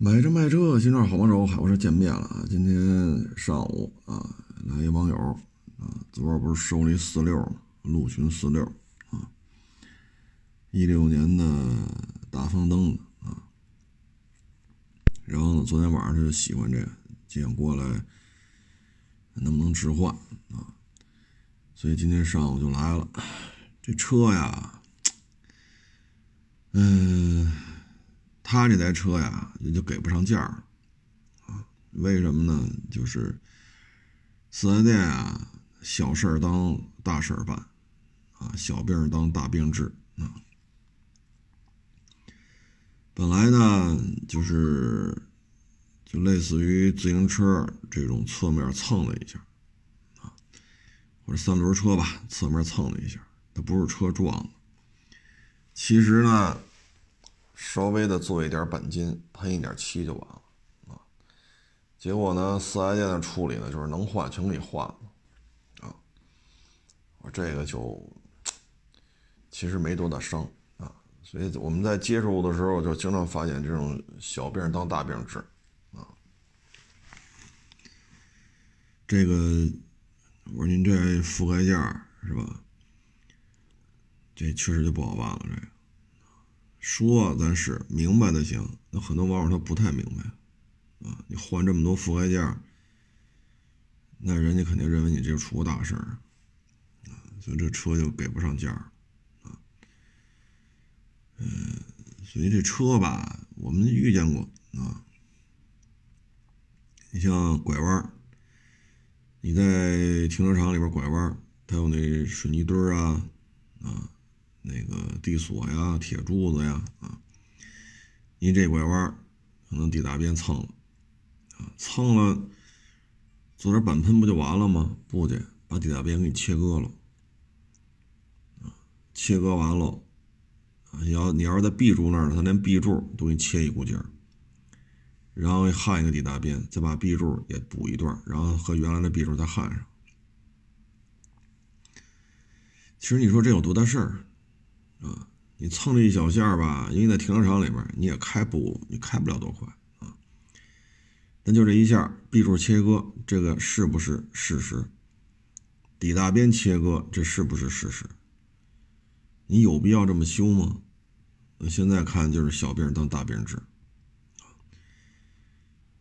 买车卖车，新创好帮手，海沃车见面了啊！今天上午啊，来一网友啊，昨儿不是收了一四六吗？陆巡四六啊，一六年的大方灯啊。然后呢，昨天晚上他就喜欢这个，就想过来，能不能置换啊？所以今天上午就来了。这车呀，嗯。他这台车呀，也就给不上价儿啊？为什么呢？就是四 S 店啊，小事儿当大事儿办啊，小病当大病治啊。本来呢，就是就类似于自行车这种侧面蹭了一下啊，或者三轮车吧，侧面蹭了一下，它不是车撞的。其实呢。稍微的做一点钣金，喷一点漆就完了啊。结果呢，四 S 店的处理呢，就是能换全给换了啊。我这个就其实没多大伤啊，所以我们在接触的时候就经常发现这种小病当大病治啊。这个我说您这覆盖件是吧？这确实就不好办了，这个。说咱是明白的行，那很多网友他不太明白啊。你换这么多覆盖件，那人家肯定认为你这出过大事儿啊，所以这车就给不上价儿啊。嗯，所以这车吧，我们遇见过啊。你像拐弯，你在停车场里边拐弯，它有那水泥墩儿啊啊。那个地锁呀、铁柱子呀，啊，你这拐弯可能地大边蹭了，啊，蹭了，做点板喷不就完了吗？不去，把地大边给你切割了，啊，切割完了，啊，你要你要是在 B 柱那儿，他连 B 柱都给你切一股劲儿，然后焊一个地大边，再把 B 柱也补一段，然后和原来的 B 柱再焊上。其实你说这有多大事儿？啊，你蹭这一小线儿吧，因为在停车场里边你也开不，你开不了多快啊。但就这一下，B 柱切割，这个是不是事实？底大边切割，这是不是事实？你有必要这么修吗？那现在看就是小病当大病治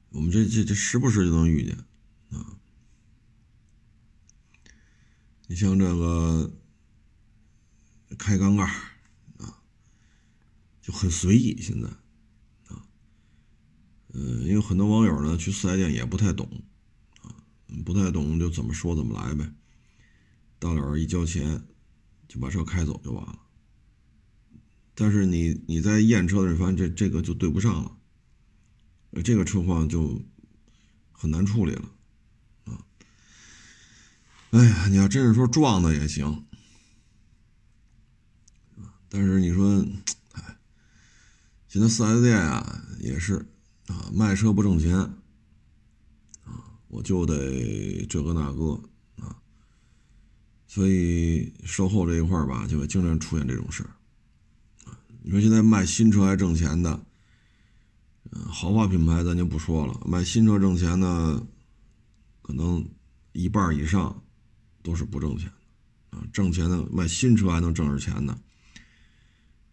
我们这这这时不时就能遇见啊。你像这个。开缸盖啊，就很随意。现在啊，嗯，因为很多网友呢去四 S 店也不太懂啊，不太懂就怎么说怎么来呗。到了一交钱就把车开走就完了。但是你你在验车的时候发现这这个就对不上了，这个车况就很难处理了啊。哎呀，你要真是说撞的也行。但是你说，哎，现在四 S 店啊也是啊，卖车不挣钱啊，我就得这个那个啊，所以售后这一块吧，就会经常出现这种事儿。你说现在卖新车还挣钱的，嗯，豪华品牌咱就不说了，卖新车挣钱的，可能一半以上都是不挣钱的啊，挣钱的卖新车还能挣着钱的。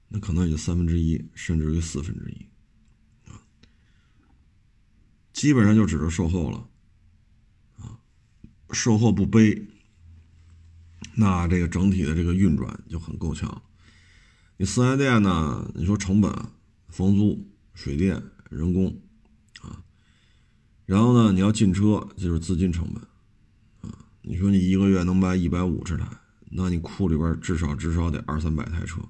那可能也就三分之一，甚至于四分之一，啊，基本上就指着售后了，啊，售后不背，那这个整体的这个运转就很够呛。你四 S 店呢？你说成本，房租、水电、人工，啊，然后呢，你要进车就是资金成本，啊，你说你一个月能卖一百五十台，那你库里边至少至少得二三百台车。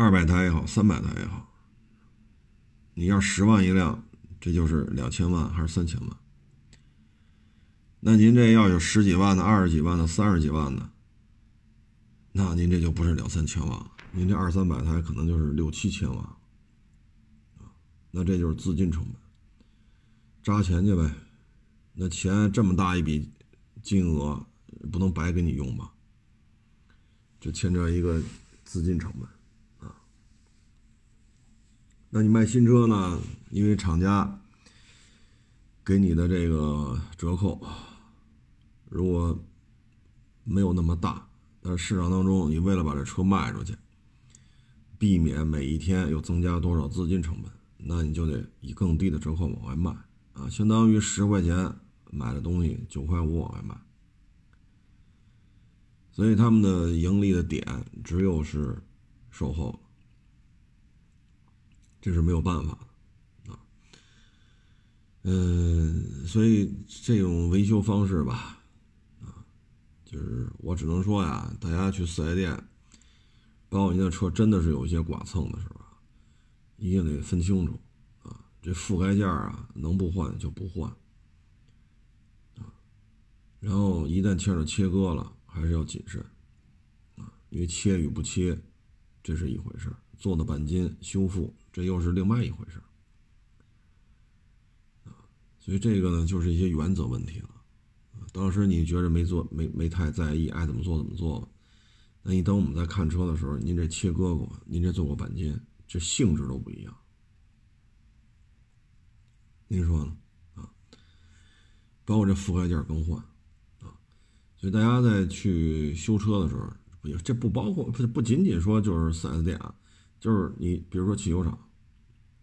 二百台也好，三百台也好，你要十万一辆，这就是两千万还是三千万？那您这要有十几万的、二十几万的、三十几万的，那您这就不是两三千万，您这二三百台可能就是六七千万，那这就是资金成本，扎钱去呗。那钱这么大一笔金额，不能白给你用吧？这牵扯一个资金成本。那你卖新车呢？因为厂家给你的这个折扣，如果没有那么大，但是市场当中，你为了把这车卖出去，避免每一天又增加多少资金成本，那你就得以更低的折扣往外卖啊，相当于十块钱买的东西，九块五往外卖。所以他们的盈利的点只有是售后。这是没有办法的啊，嗯，所以这种维修方式吧，啊，就是我只能说呀，大家去四 S 店，包括您的车真的是有一些剐蹭的时候，一定得分清楚啊，这覆盖件啊，能不换就不换啊，然后一旦切上切割了，还是要谨慎啊，因为切与不切，这是一回事做的钣金修复。这又是另外一回事啊，所以这个呢，就是一些原则问题了。当时你觉着没做，没没太在意，爱怎么做怎么做。那你等我们在看车的时候，您这切割过，您这做过钣金，这性质都不一样。您说呢？啊，包括这覆盖件更换啊，所以大家在去修车的时候，不，这不包括不不仅仅说就是四 S 店啊。就是你，比如说汽修厂，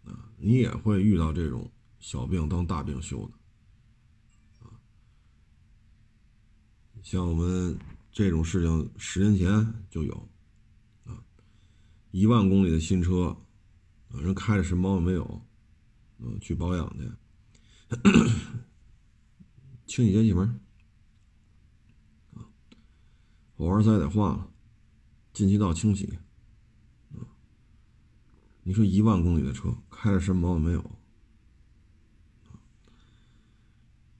啊，你也会遇到这种小病当大病修的，啊，像我们这种事情十年前就有，啊，一万公里的新车，啊人开着什么毛病没有，嗯，去保养去，清洗节气门，火花塞得换了，进气道清洗。你说一万公里的车开着什么毛病没有？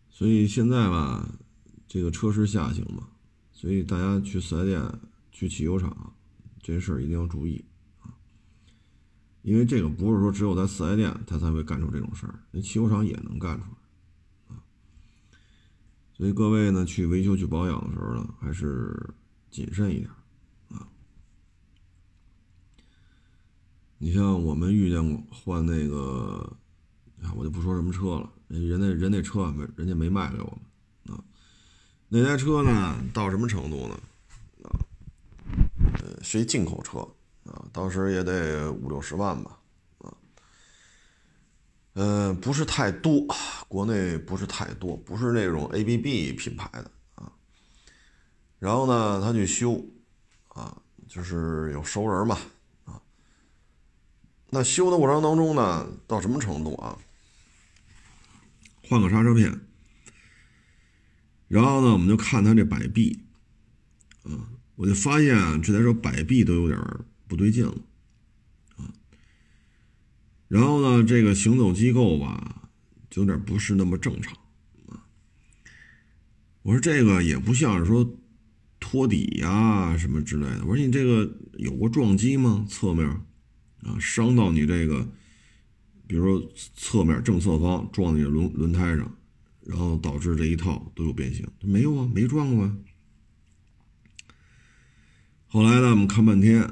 所以现在吧，这个车市下行嘛，所以大家去四 S 店、去汽油厂，这事儿一定要注意啊。因为这个不是说只有在四 S 店他才会干出这种事儿，那汽油厂也能干出来啊。所以各位呢，去维修、去保养的时候呢，还是谨慎一点。你像我们遇见过换那个，啊，我就不说什么车了，人那人那车没人家没卖给我们啊。那台车呢，到什么程度呢？啊，呃，是一进口车啊，当时也得五六十万吧，啊，嗯，不是太多，国内不是太多，不是那种 ABB 品牌的啊。然后呢，他去修，啊，就是有熟人嘛。那修的过程当中呢，到什么程度啊？换个刹车片，然后呢，我们就看它这摆臂，啊，我就发现，这台车摆臂都有点不对劲了，啊，然后呢，这个行走机构吧，就有点不是那么正常，啊，我说这个也不像是说托底呀什么之类的，我说你这个有过撞击吗？侧面？啊，伤到你这个，比如说侧面正侧方撞你轮轮胎上，然后导致这一套都有变形。没有啊，没撞过啊。后来呢，我们看半天，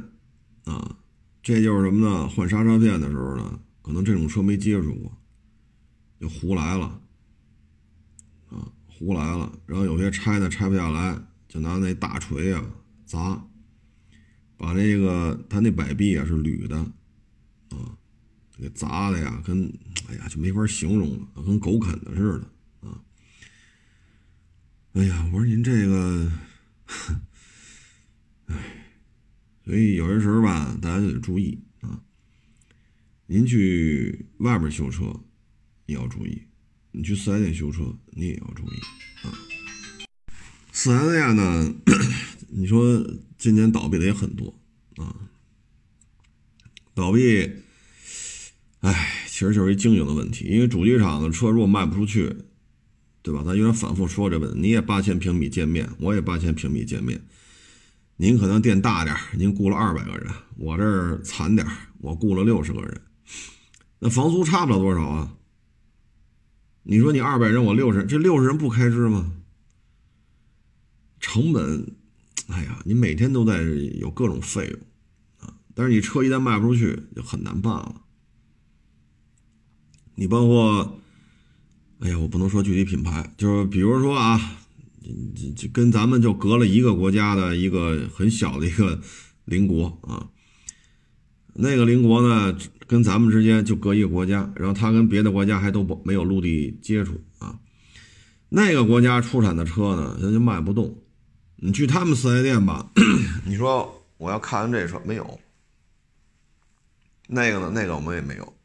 啊，这就是什么呢？换刹车片的时候呢，可能这种车没接触过，就胡来了，啊，胡来了。然后有些拆呢拆不下来，就拿那大锤啊砸。把这个他那摆臂啊是铝的，啊，给砸的呀，跟哎呀就没法形容了，跟狗啃的似的啊。哎呀，我说您这个，哎，所以有些时候吧，大家就得注意啊。您去外边修车，你要注意；你去四 S 店修车，你也要注意啊。四 S 店呢，你说。今年倒闭的也很多啊，倒闭，哎，其实就是一经营的问题。因为主机厂的车如果卖不出去，对吧？咱有点反复说这问题。你也八千平米店面，我也八千平米店面，您可能店大点您雇了二百个人，我这儿惨点我雇了六十个人，那房租差不了多少啊。你说你二百人，我六十，这六十人不开支吗？成本。哎呀，你每天都在有各种费用啊！但是你车一旦卖不出去，就很难办了你包括，哎呀，我不能说具体品牌，就是比如说啊，这这跟咱们就隔了一个国家的一个很小的一个邻国啊，那个邻国呢跟咱们之间就隔一个国家，然后他跟别的国家还都不没有陆地接触啊，那个国家出产的车呢，人就卖不动。你去他们四 S 店吧，你说我要看完这车没有，那个呢，那个我们也没有。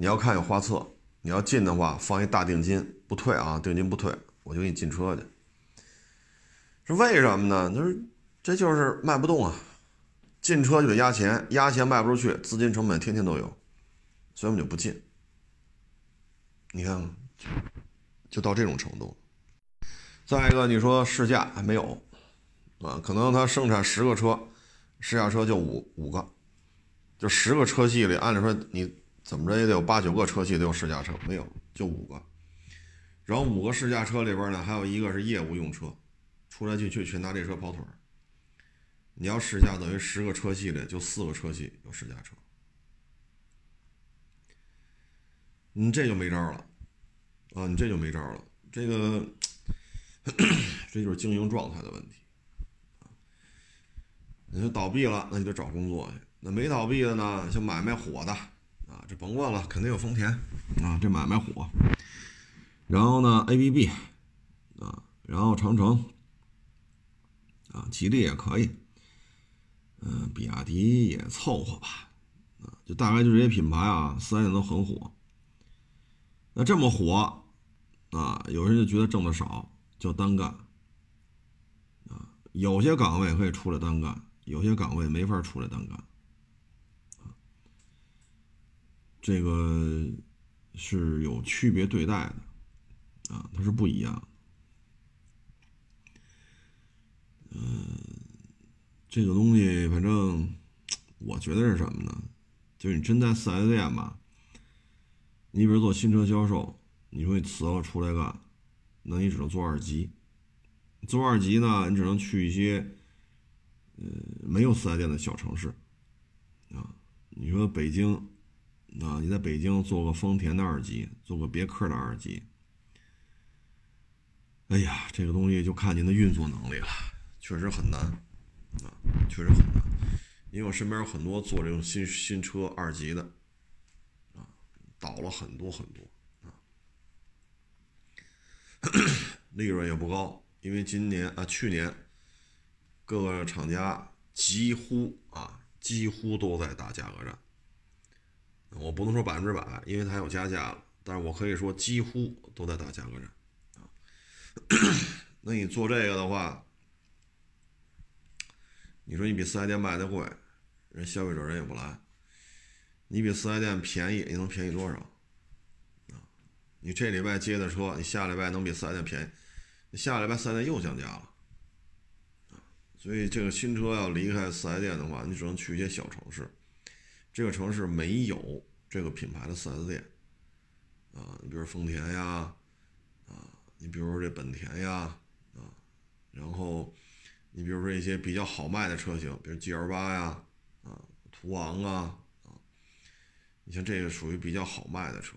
你要看有画册，你要进的话放一大定金不退啊，定金不退，我就给你进车去。是为什么呢？就是这就是卖不动啊，进车就得压钱，压钱卖不出去，资金成本天天都有，所以我们就不进。你看，就到这种程度。再一个，你说试驾还没有，啊，可能他生产十个车，试驾车就五五个，就十个车系里，按理说你怎么着也得有八九个车系都有试驾车，没有，就五个。然后五个试驾车里边呢，还有一个是业务用车，出来进去全拿这车跑腿儿。你要试驾，等于十个车系里就四个车系有试驾车，你这就没招了，啊，你这就没招了，这个。这就是经营状态的问题你说倒闭了，那你就找工作去；那没倒闭的呢，像买卖火的啊，这甭问了，肯定有丰田啊，这买卖火。然后呢，ABB 啊，然后长城啊，吉利也可以，嗯，比亚迪也凑合吧，啊，就大概就这些品牌啊，四 S 店都很火。那这么火啊，有人就觉得挣的少。叫单干，啊，有些岗位可以出来单干，有些岗位没法出来单干，啊，这个是有区别对待的，啊，它是不一样。嗯，这个东西反正我觉得是什么呢？就是你真在四 S 店吧，你比如做新车销售，你说你辞了出来干。那你只能做二级，做二级呢，你只能去一些，呃，没有四 S 店的小城市，啊，你说北京，啊，你在北京做个丰田的二级，做个别克的二级，哎呀，这个东西就看您的运作能力了，确实很难，啊，确实很难，因为我身边有很多做这种新新车二级的，啊，倒了很多很多。啊 利润也不高，因为今年啊，去年各个厂家几乎啊，几乎都在打价格战。我不能说百分之百，因为它有加价了，但是我可以说几乎都在打价格战啊。那你做这个的话，你说你比四 S 店卖的贵，人消费者人也不来；你比四 S 店便宜，你能便宜多少？你这礼拜接的车，你下礼拜能比四 S 店便宜？你下礼拜四 S 店又降价了，所以这个新车要离开四 S 店的话，你只能去一些小城市。这个城市没有这个品牌的四 S 店啊，你比如丰田呀，啊，你比如说这本田呀，啊，然后你比如说一些比较好卖的车型，比如 GL 八呀，啊，途昂啊，啊，你像这个属于比较好卖的车。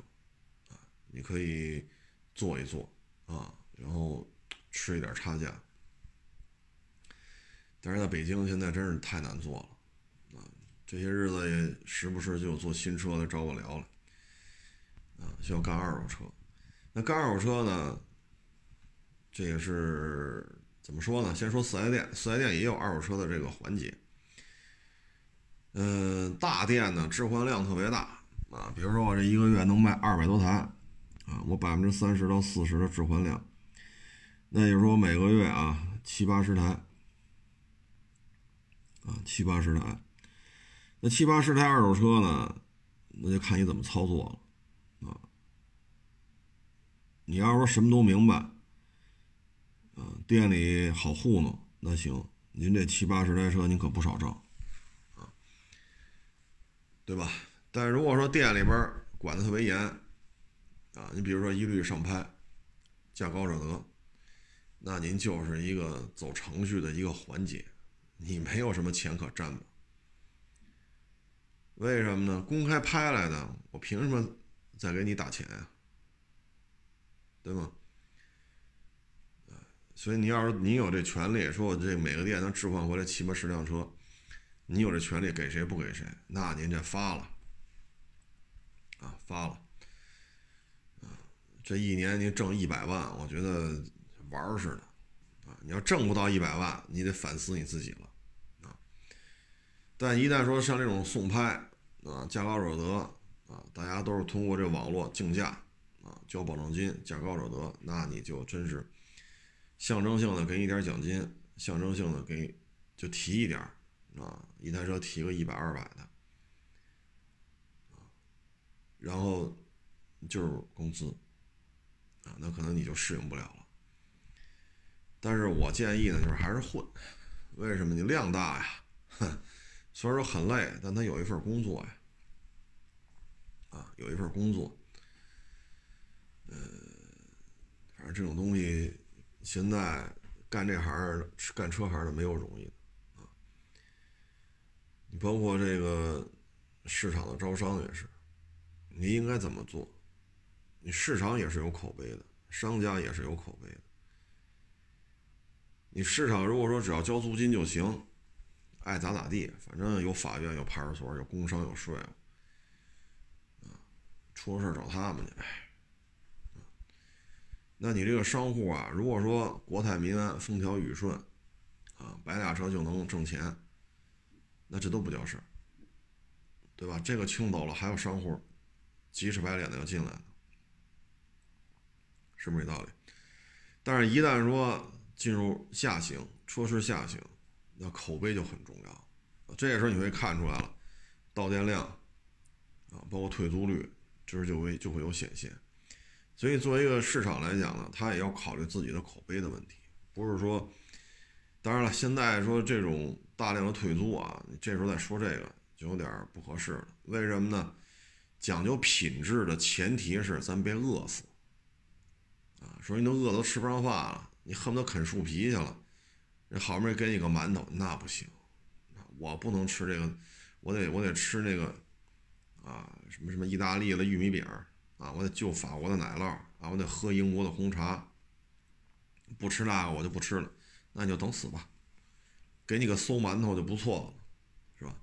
啊你可以做一做啊，然后吃一点差价。但是在北京现在真是太难做了！这些日子也时不时就有做新车的找我聊了啊，需要干二手车。那干二手车呢，这也是怎么说呢？先说四 S 店，四 S 店也有二手车的这个环节。嗯，大店呢置换量特别大啊，比如说我这一个月能卖二百多台。啊，我百分之三十到四十的置换量，那也就是说每个月啊七八十台，啊七八十台，那七八十台二手车呢，那就看你怎么操作了，啊，你要说什么都明白，啊店里好糊弄，那行，您这七八十台车您可不少挣，啊，对吧？但如果说店里边管的特别严。啊，你比如说一律上拍，价高者得，那您就是一个走程序的一个环节，你没有什么钱可占的。为什么呢？公开拍来的，我凭什么再给你打钱呀，对吗？所以你要是你有这权利，说我这每个店能置换回来七八十辆车，你有这权利给谁不给谁？那您这发了，啊发了，啊这一年您挣一百万，我觉得玩似的，啊你要挣不到一百万，你得反思你自己了，啊，但一旦说像这种送拍，啊价高者得，啊大家都是通过这网络竞价，啊交保证金，价高者得，那你就真是。象征性的给你点奖金，象征性的给就提一点啊，一台车提个一百二百的啊，然后就是工资啊，那可能你就适应不了了。但是我建议呢，就是还是混，为什么？你量大呀，哼，虽然说很累，但他有一份工作呀，啊，有一份工作，呃，反正这种东西。现在干这行干车行的没有容易的啊！你包括这个市场的招商也是，你应该怎么做？你市场也是有口碑的，商家也是有口碑的。你市场如果说只要交租金就行，爱咋咋地，反正有法院、有派出所、有工商、有税务，啊，出了事找他们去呗。那你这个商户啊，如果说国泰民安、风调雨顺，啊，摆俩车就能挣钱，那这都不叫事儿，对吧？这个清走了，还有商户急赤白脸的要进来，是不是这道理？但是，一旦说进入下行，车市下行，那口碑就很重要。这时候你会看出来了，到店量啊，包括退租率，这时就会就会有显现。所以，作为一个市场来讲呢，他也要考虑自己的口碑的问题，不是说，当然了，现在说这种大量的退租啊，你这时候再说这个就有点不合适了。为什么呢？讲究品质的前提是咱别饿死啊！说你都饿都吃不上饭了，你恨不得啃树皮去了，人好不容易给你个馒头，那不行，我不能吃这个，我得我得吃那个啊，什么什么意大利的玉米饼。啊，我得就法国的奶酪啊，我得喝英国的红茶。不吃那个我就不吃了，那你就等死吧。给你个馊馒头就不错了，是吧？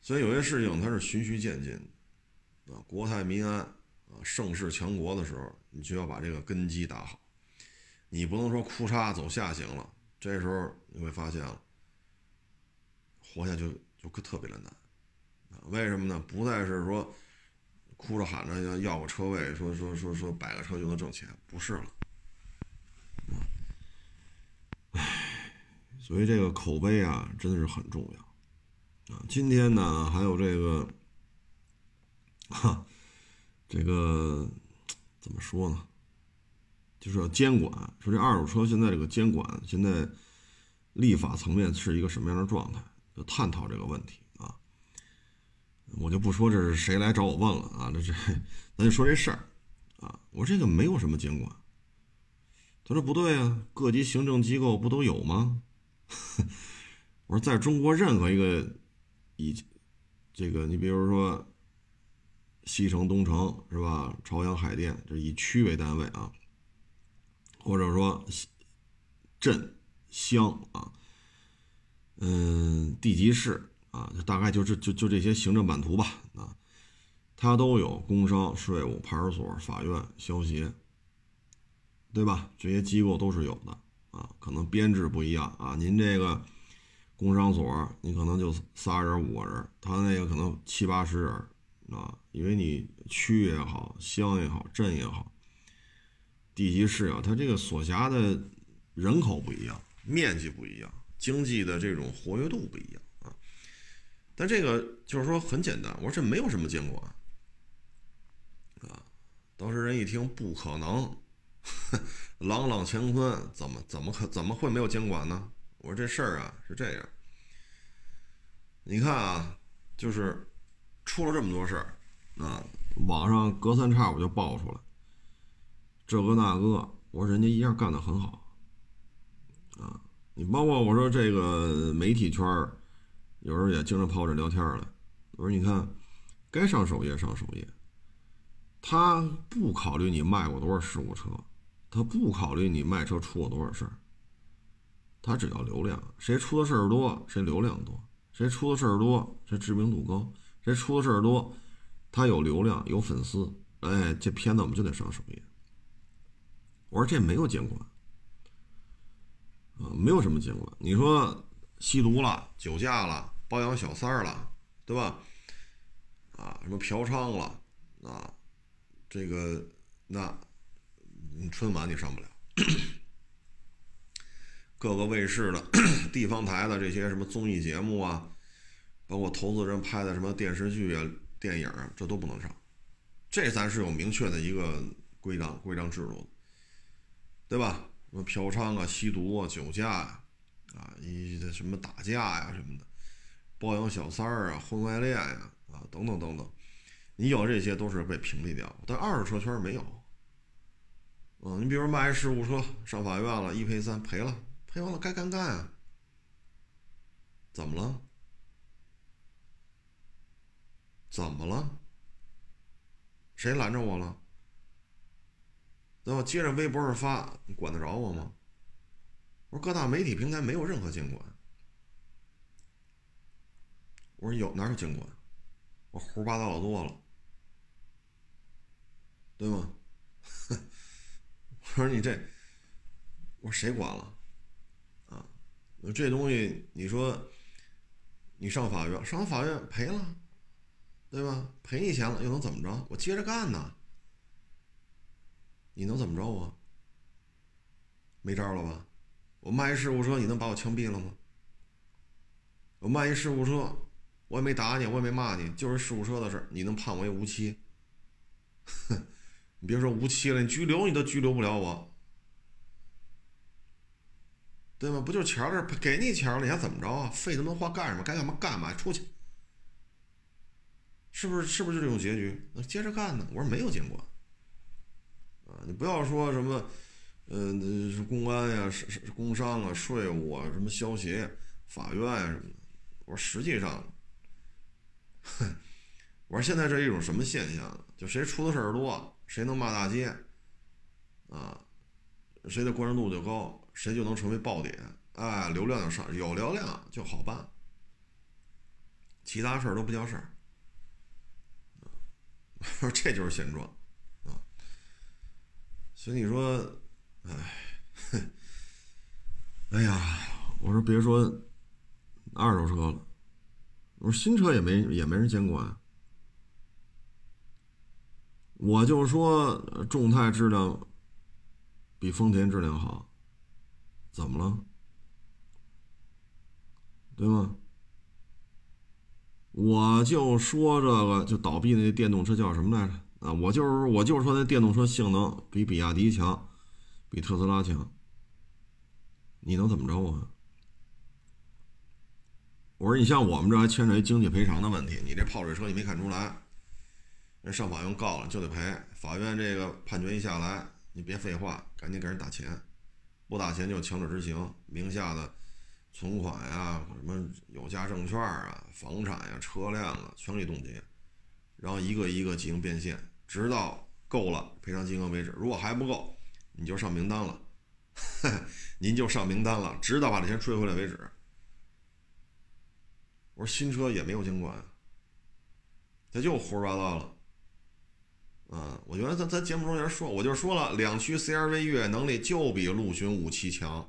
所以有些事情它是循序渐进的啊。国泰民安啊，盛世强国的时候，你就要把这个根基打好。你不能说哭嚓走下行了，这时候你会发现了，活下去就可特别的难。为什么呢？不再是说。哭着喊着要要个车位，说说说说摆个车就能挣钱，不是了。唉，所以这个口碑啊，真的是很重要啊。今天呢，还有这个，哈，这个怎么说呢？就是要监管，说这二手车现在这个监管，现在立法层面是一个什么样的状态？就探讨这个问题啊。我就不说这是谁来找我问了啊，这这，咱就说这事儿啊。我说这个没有什么监管。他说不对啊，各级行政机构不都有吗？我说在中国任何一个以这个，你比如说西城、东城是吧？朝阳、海淀，这以区为单位啊，或者说镇、乡啊，嗯，地级市。啊，就大概就这就就这些行政版图吧。啊，它都有工商、税务、派出所、法院、消协，对吧？这些机构都是有的。啊，可能编制不一样啊。您这个工商所，你可能就仨人、五个人，他那个可能七八十人啊。因为你区也好，乡也好，镇也好，地级市啊，它这个所辖的人口不一样，面积不一样，经济的这种活跃度不一样啊。但这个就是说很简单，我说这没有什么监管，啊，当时人一听不可能，朗朗乾坤，怎么怎么可怎么会没有监管呢？我说这事儿啊是这样，你看啊，就是出了这么多事儿，啊，网上隔三差五就爆出来，这个那个，我说人家一样干得很好，啊，你包括我说这个媒体圈儿。有时候也经常泡着聊天了。我说：“你看，该上首页上首页，他不考虑你卖过多少事故车，他不考虑你卖车出过多少事儿，他只要流量，谁出的事儿多，谁流量多，谁出的事儿多，谁知名度高，谁出的事儿多，他有流量有粉丝，哎，这片子我们就得上首页。我说这没有监管，啊，没有什么监管。你说吸毒了、酒驾了、包养小三儿了，对吧？啊，什么嫖娼了，啊，这个那，春晚你上不了，各个卫视的、地方台的这些什么综艺节目啊，包括投资人拍的什么电视剧啊、电影啊，这都不能上。这咱是有明确的一个规章、规章制度。对吧？什么嫖娼啊、吸毒啊、酒驾呀，啊，一什么打架呀什么的，包养小三儿啊、婚外恋呀，啊，等等等等，你有这些都是被屏蔽掉。但二手车圈没有。嗯，你比如卖事故车上法院了，一赔三赔了，赔完了该干干啊。怎么了？怎么了？谁拦着我了？对吧？接着微博上发，你管得着我吗？我说各大媒体平台没有任何监管。我说有哪有监管？我胡说八道老多了，对吗？我说你这，我说谁管了？啊，这东西你说，你上法院，上法院赔了，对吧？赔你钱了又能怎么着？我接着干呢。你能怎么着我？没招了吧？我卖一事故车，你能把我枪毙了吗？我卖一事故车，我也没打你，我也没骂你，就是事故车的事，你能判我一无期？哼，你别说无期了，你拘留你都拘留不了我，对吗？不就钱儿给你钱了，你还怎么着啊？费那么多话干什么？该干嘛干嘛，出去，是不是？是不是就这种结局？那接着干呢？我说没有监管。你不要说什么，呃，公安呀，是是工商啊，税务啊，什么消协、法院啊什么的。我说实际上，哼，我说现在这一种什么现象？就谁出的事儿多，谁能骂大街，啊，谁的关注度就高，谁就能成为爆点，哎，流量就上，有流量就好办，其他事儿都不叫事儿。我 说这就是现状。所以你说，哎，哎呀，我说别说二手车了，我说新车也没也没人监管。我就说众泰质量比丰田质量好，怎么了？对吗？我就说这个就倒闭那电动车叫什么来着？啊，我就是我就是说那电动车性能比比亚迪强，比特斯拉强，你能怎么着啊？我说你像我们这还牵扯一经济赔偿的问题，你这泡水车你没看出来，人上法院告了就得赔，法院这个判决一下来，你别废话，赶紧给人打钱，不打钱就强制执行，名下的存款呀、什么有价证券啊、房产呀、车辆啊全给冻结，然后一个一个进行变现。直到够了赔偿金额为止，如果还不够，你就上名单了，您就上名单了，直到把这钱追回来为止。我说新车也没有监管，他就胡说八道了。啊，我觉得咱咱节目中也说，我就说了，两驱 CRV 越野能力就比陆巡五七强，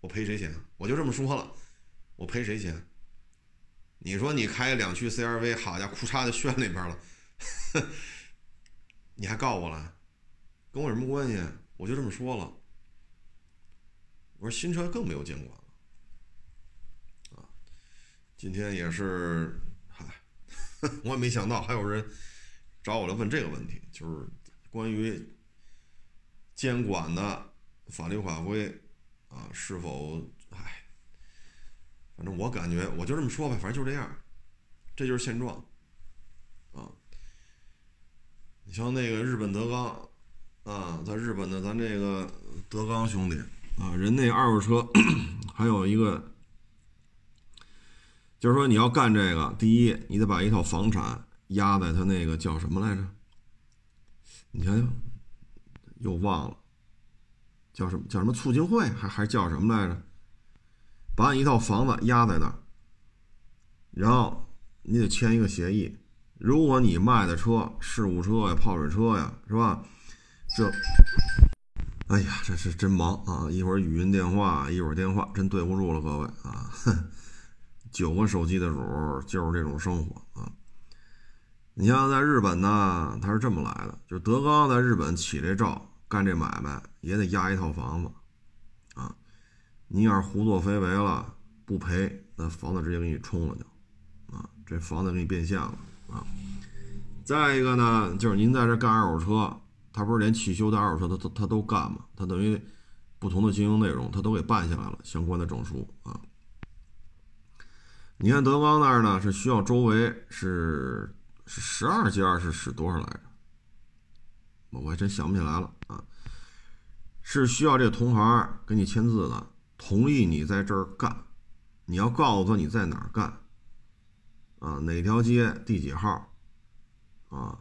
我赔谁钱？我就这么说了，我赔谁钱？你说你开两驱 CRV，好家伙，裤衩就炫里边了。你还告我了？跟我有什么关系？我就这么说了。我说新车更没有监管了。啊，今天也是，嗨，我也没想到还有人找我来问这个问题，就是关于监管的法律法规啊，是否，唉，反正我感觉我就这么说吧，反正就这样，这就是现状。啊你像那个日本德纲，啊，在日本的咱这个德纲兄弟啊，人那二手车 还有一个，就是说你要干这个，第一，你得把一套房产压在他那个叫什么来着？你想想，又忘了，叫什么叫什么促进会，还还叫什么来着？把你一套房子压在那儿，然后你得签一个协议，如果你卖的车事故车呀、泡水车呀，是吧？这，哎呀，这是真忙啊！一会儿语音电话，一会儿电话，真对不住了各位啊！九个手机的主就是这种生活啊！你像在日本呢，他是这么来的，就是德刚在日本起这照干这买卖，也得押一套房子啊！你要是胡作非为了，不赔，那房子直接给你冲了就啊！这房子给你变现了啊！再一个呢，就是您在这干二手车，他不是连汽修的二手车他他他都干吗？他等于不同的经营内容他都给办下来了，相关的证书啊！你看德邦那儿呢，是需要周围是是十二家是是多少来着？我还真想不起来了啊！是需要这同行给你签字的，同意你在这儿干，你要告诉他你在哪儿干，啊，哪条街第几号，啊，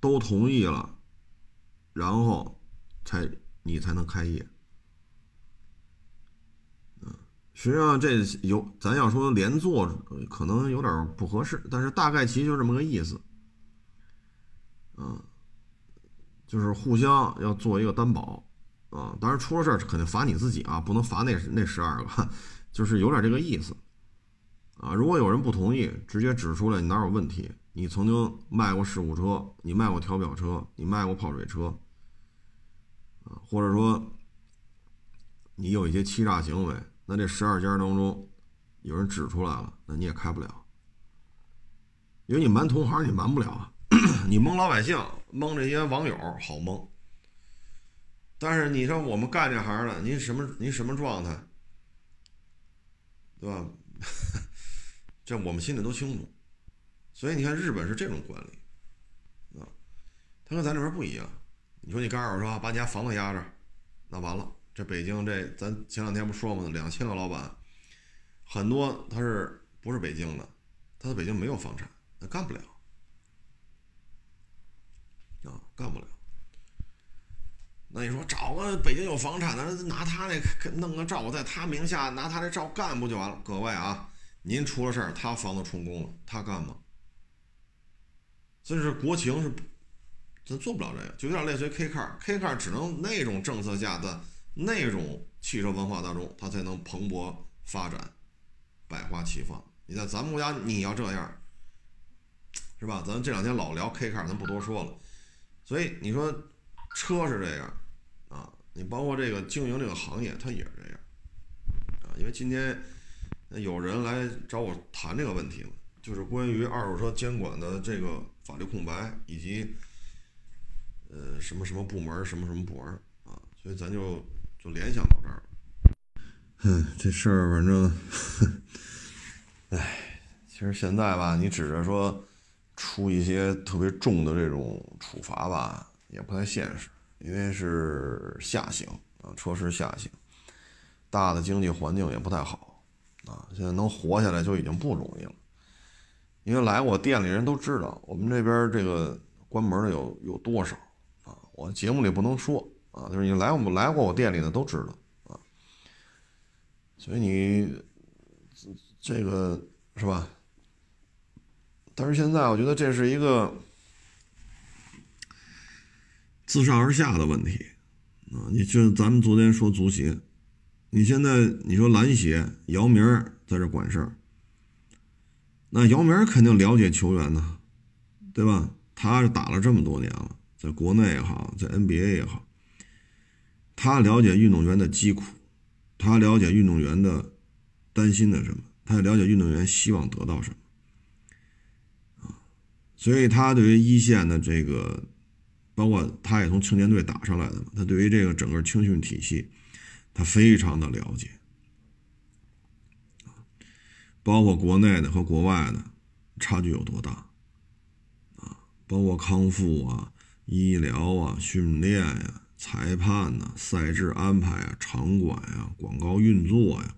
都同意了，然后才你才能开业。实际上这有咱要说连坐可能有点不合适，但是大概其实就这么个意思，啊，就是互相要做一个担保，啊，当然出了事儿肯定罚你自己啊，不能罚那那十二个，就是有点这个意思，啊，如果有人不同意，直接指出来你哪有问题，你曾经卖过事故车，你卖过调表车，你卖过泡水车，啊，或者说你有一些欺诈行为。那这十二家当中，有人指出来了，那你也开不了，因为你瞒同行你瞒不了，你蒙老百姓，蒙这些网友好蒙，但是你说我们干这行的，您什么您什么状态，对吧？这我们心里都清楚，所以你看日本是这种管理，啊，他跟咱这边不一样，你说你干二手车，把你家房子压着，那完了。这北京这，咱前两天不说吗？两千个老板，很多他是不是北京的？他在北京没有房产，那干不了啊，干不了。那你说找个北京有房产的，拿他那弄个照在他名下，拿他这照干不就完了？各位啊，您出了事儿，他房子充公了，他干吗？这是国情是，咱做不了这个，就有点类似于 K car，K car 只能那种政策下的。那种汽车文化当中，它才能蓬勃发展，百花齐放。你在咱们国家，你要这样，是吧？咱这两天老聊 K car，咱不多说了。所以你说车是这样啊，你包括这个经营这个行业，它也是这样啊。因为今天有人来找我谈这个问题了，就是关于二手车监管的这个法律空白，以及呃什么什么部门什么什么部门啊，所以咱就。就联想到这儿了，这事儿反正，唉，其实现在吧，你指着说出一些特别重的这种处罚吧，也不太现实，因为是下行啊，车市下行，大的经济环境也不太好啊，现在能活下来就已经不容易了。因为来我店里人都知道，我们这边这个关门的有有多少啊，我节目里不能说。啊，就是你来我们来过我店里的都知道啊，所以你这个是吧？但是现在我觉得这是一个自上而下的问题啊！你就咱们昨天说足协，你现在你说篮协姚明在这管事儿，那姚明肯定了解球员呢，对吧？他是打了这么多年了，在国内也好，在 NBA 也好。他了解运动员的疾苦，他了解运动员的担心的什么，他也了解运动员希望得到什么，啊，所以他对于一线的这个，包括他也从青年队打上来的嘛，他对于这个整个青训体系，他非常的了解，啊，包括国内的和国外的差距有多大，啊，包括康复啊、医疗啊、训练呀、裁判呐、赛制安排啊、场馆呀、广告运作呀，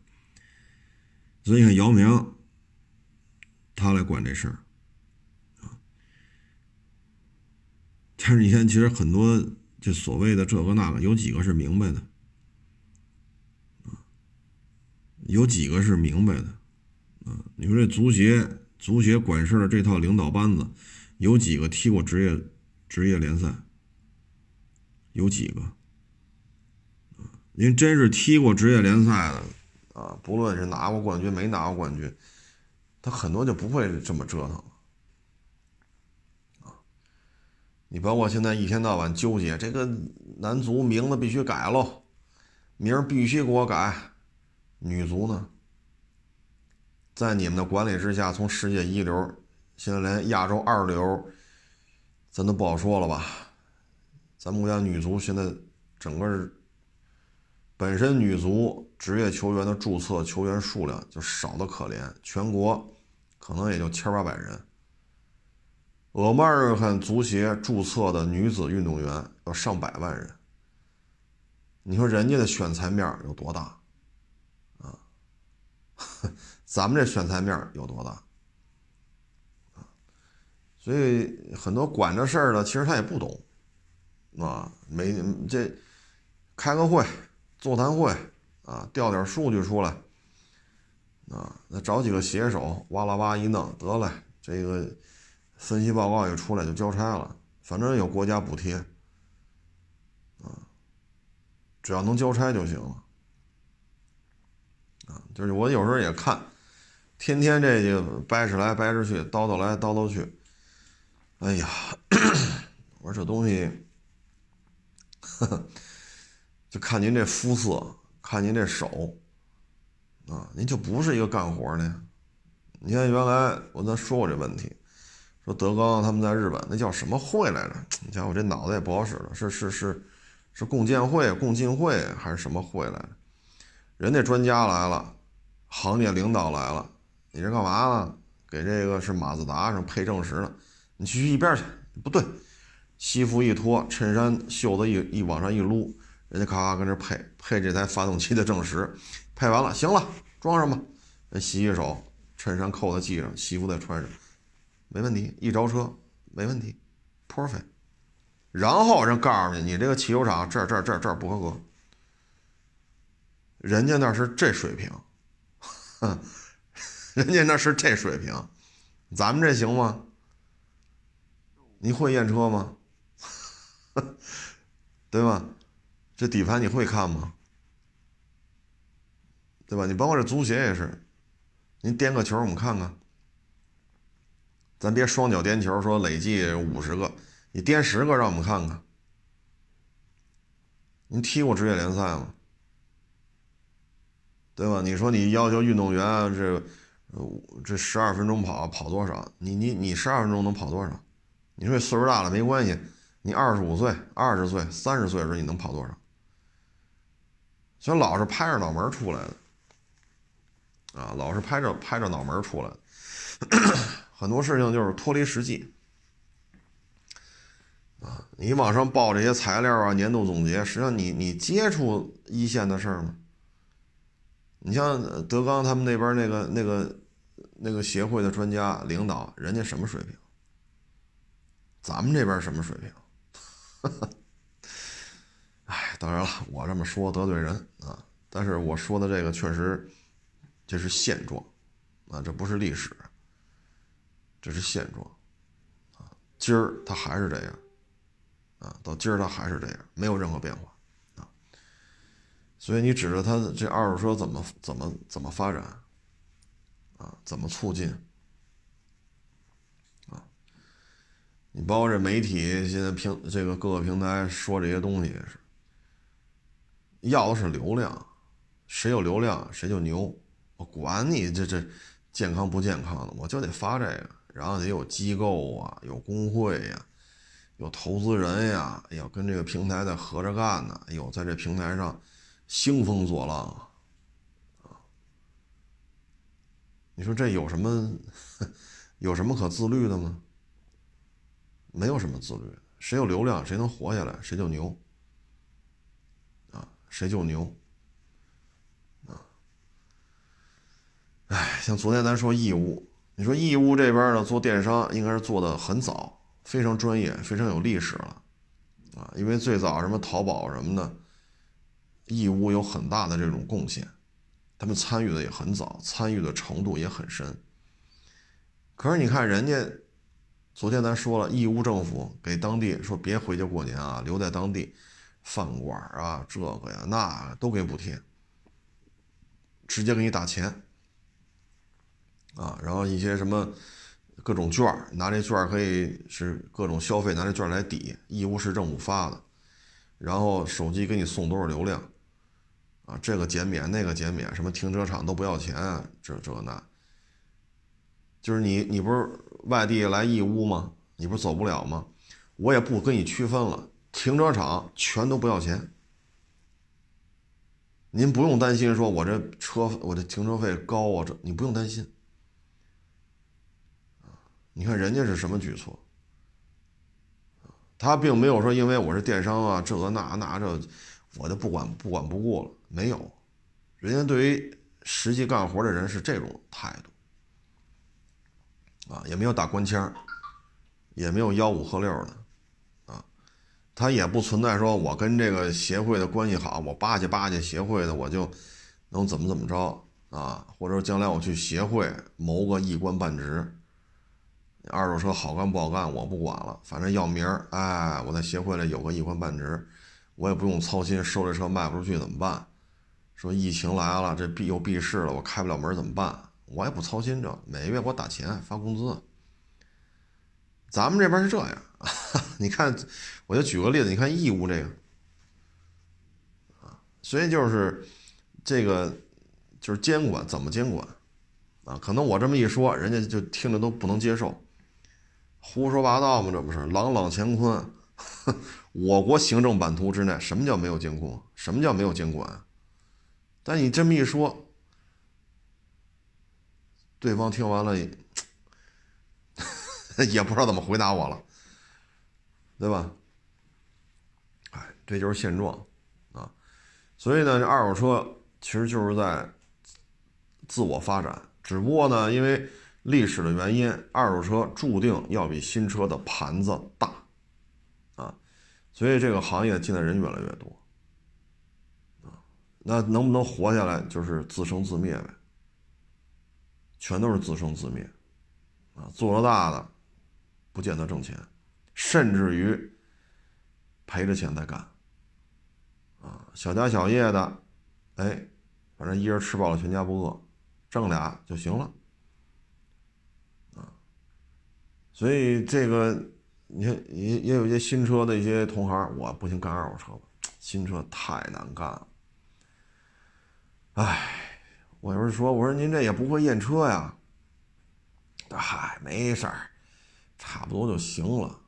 所以你看姚明，他来管这事儿，啊，但是你看，其实很多就所谓的这个那个，有几个是明白的。有几个是明白的啊？你说这足协，足协管事的这套领导班子，有几个踢过职业职业联赛？有几个？您真是踢过职业联赛的啊，不论是拿过冠军没拿过冠军，他很多就不会这么折腾了啊。你包括现在一天到晚纠结这个男足名字必须改喽，名儿必须给我改，女足呢，在你们的管理之下，从世界一流，现在连亚洲二流，咱都不好说了吧？咱们国家女足现在整个。本身女足职业球员的注册球员数量就少得可怜，全国可能也就千八百人。俄马尔罕足协注册的女子运动员要上百万人，你说人家的选材面有多大？咱们这选材面有多大啊？所以很多管这事儿的，其实他也不懂啊，没这开个会。座谈会啊，调点数据出来啊，那找几个写手，哇啦哇一弄得了，这个分析报告一出来就交差了，反正有国家补贴啊，只要能交差就行了啊。就是我有时候也看，天天这就掰扯来掰扯去，叨叨来叨叨去，哎呀，我说这东西，呵。就看您这肤色，看您这手，啊，您就不是一个干活的。你看原来我咱说过这问题，说德刚他们在日本那叫什么会来着？你瞧我这脑子也不好使了，是是是，是共建会、共进会还是什么会来着？人家专家来了，行业领导来了，你这干嘛呢？给这个是马自达上配正时呢？你去一边去，不对，西服一脱，衬衫袖子一一往上一撸。人家咔咔跟这配配这台发动机的正时，配完了，行了，装上吧。洗洗手，衬衫扣子系上，西服再穿上，没问题。一着车，没问题，perfect。然后人告诉你，你这个汽油厂这儿这儿这儿这儿不合格。人家那是这水平，哼，人家那是这水平，咱们这行吗？你会验车吗？对吧？这底盘你会看吗？对吧？你包括这足协也是，您颠个球我们看看，咱别双脚颠球，说累计五十个，你颠十个让我们看看。您踢过职业联赛吗？对吧？你说你要求运动员这这十二分钟跑跑多少？你你你十二分钟能跑多少？你说岁数大了没关系，你二十五岁、二十岁、三十岁的时候你能跑多少？所以老是拍着脑门出来的，啊，老是拍着拍着脑门出来的，很多事情就是脱离实际，啊，你往上报这些材料啊，年度总结，实际上你你接触一线的事儿吗？你像德刚他们那边那个那个那个协会的专家领导，人家什么水平？咱们这边什么水平？哎，当然了，我这么说得罪人啊，但是我说的这个确实，这是现状，啊，这不是历史，这是现状，啊，今儿它还是这样，啊，到今儿它还是这样，没有任何变化，所以你指着他这二手车怎么怎么怎么发展，啊，怎么促进，啊，你包括这媒体现在平这个各个平台说这些东西也是。要的是流量，谁有流量谁就牛。我管你这这健康不健康的，我就得发这个。然后得有机构啊，有工会呀，有投资人呀，要跟这个平台在合着干呢。哎呦，在这平台上兴风作浪啊！你说这有什么有什么可自律的吗？没有什么自律，谁有流量谁能活下来，谁就牛。啊谁就牛，啊！哎，像昨天咱说义乌，你说义乌这边呢做电商应该是做的很早非常专业，非常有历史了，啊，因为最早什么淘宝什么的，义乌有很大的这种贡献，他们参与的也很早，参与的程度也很深。可是你看人家，昨天咱说了，义乌政府给当地说别回去过年啊，留在当地，饭馆啊，这个呀那都给补贴，直接给你打钱，啊，然后一些什么各种券拿这券可以是各种消费，拿这券来抵，义乌市政府发的，然后手机给你送多少流量，啊，这个减免那个减免，什么停车场都不要钱，这这那。就是你，你不是外地来义乌吗？你不是走不了吗？我也不跟你区分了，停车场全都不要钱。您不用担心，说我这车我这停车费高啊，这你不用担心。你看人家是什么举措？他并没有说因为我是电商啊，这个那那这，我就不管不管不顾了，没有。人家对于实际干活的人是这种态度。啊，也没有打官腔也没有吆五喝六的，啊，他也不存在说我跟这个协会的关系好，我巴结巴结协会的，我就能怎么怎么着啊？或者说将来我去协会谋个一官半职，二手车好干不好干我不管了，反正要名儿，哎，我在协会里有个一官半职，我也不用操心收这车卖不出去怎么办？说疫情来了，这闭又闭市了，我开不了门怎么办？我也不操心这，每个月给我打钱发工资。咱们这边是这样，你看，我就举个例子，你看义乌这个，啊，所以就是这个就是监管怎么监管啊？可能我这么一说，人家就听着都不能接受，胡说八道嘛，这不是朗朗乾坤？我国行政版图之内，什么叫没有监控？什么叫没有监管？但你这么一说。对方听完了，也不知道怎么回答我了，对吧？哎，这就是现状啊。所以呢，这二手车其实就是在自我发展，只不过呢，因为历史的原因，二手车注定要比新车的盘子大，所以这个行业进来人越来越多啊。那能不能活下来，就是自生自灭呗。全都是自生自灭，啊，做了大的，不见得挣钱，甚至于赔着钱在干，啊，小家小业的，哎，反正一人吃饱了全家不饿，挣俩就行了，啊，所以这个你看也也有一些新车的一些同行，我不行干二手车吧，新车太难干了，唉。我就是说，我说您这也不会验车呀？嗨，没事儿，差不多就行了。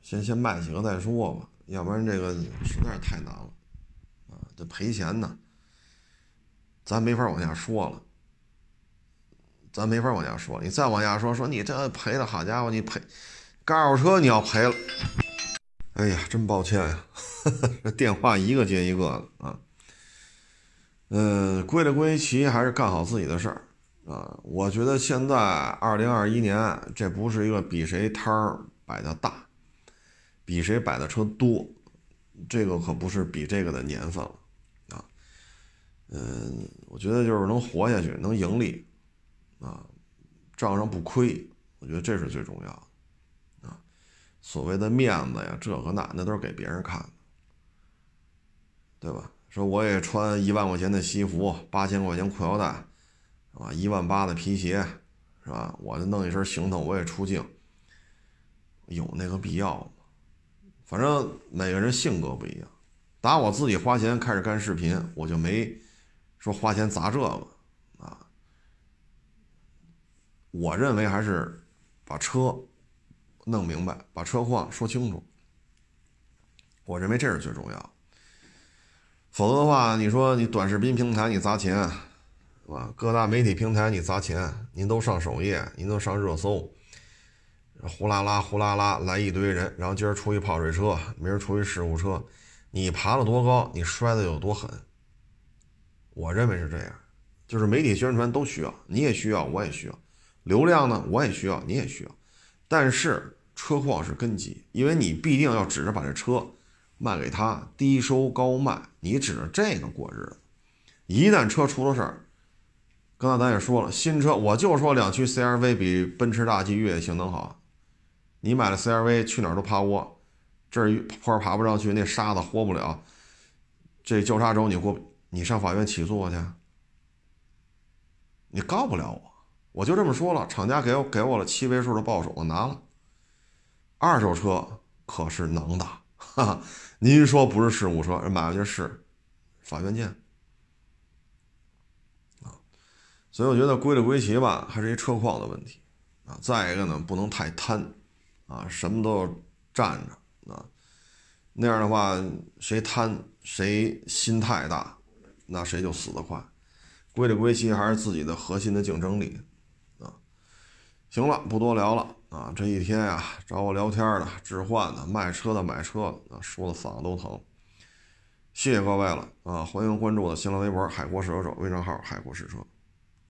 先先卖几个再说吧，要不然这个实在是太难了啊，这赔钱呢。咱没法往下说了，咱没法往下说。你再往下说，说你这赔的，好家伙，你赔，干二手车你要赔了。哎呀，真抱歉呀，这电话一个接一个的啊。嗯，归了归齐，还是干好自己的事儿啊！我觉得现在二零二一年，这不是一个比谁摊儿摆的大，比谁摆的车多，这个可不是比这个的年份了啊！嗯，我觉得就是能活下去，能盈利啊，账上不亏，我觉得这是最重要的！所谓的面子呀，这个那，那都是给别人看的，对吧？说我也穿一万块钱的西服，八千块钱裤腰带，是吧？一万八的皮鞋，是吧？我就弄一身行头，我也出镜，有那个必要吗？反正每个人性格不一样。打我自己花钱开始干视频，我就没说花钱砸这个啊。我认为还是把车弄明白，把车况说清楚。我认为这是最重要。否则的话，你说你短视频平台你砸钱，是吧？各大媒体平台你砸钱，您都上首页，您都上热搜，呼啦啦呼啦啦来一堆人，然后今儿出一泡水车，明儿出一事故车，你爬了多高，你摔的有多狠？我认为是这样，就是媒体宣传都需要，你也需要，我也需要，流量呢我也需要，你也需要，但是车况是根基，因为你必定要指着把这车卖给他，低收高卖，你指着这个过日子。一旦车出了事儿，刚才咱也说了，新车我就说两驱 CRV 比奔驰大 G 越野性能好，你买了 CRV 去哪儿都趴窝，这儿坡爬不上去，那沙子活不了，这交叉轴你过，你上法院起诉我去，你告不了我，我就这么说了，厂家给我给我了七位数的报酬，我拿了。二手车可是能的，哈哈，您说不是事故车，人买回去是，法院见啊。所以我觉得归了归齐吧，还是一车况的问题啊。再一个呢，不能太贪啊，什么都要占着啊。那样的话，谁贪谁心太大，那谁就死得快。归了归齐，还是自己的核心的竞争力。行了，不多聊了啊。这一天呀，找我聊天的、置换的、卖车的、买车的啊，说的嗓子都疼。谢谢各位了啊！欢迎关注我的新浪微博“海阔试车手”微账号“海阔试车”。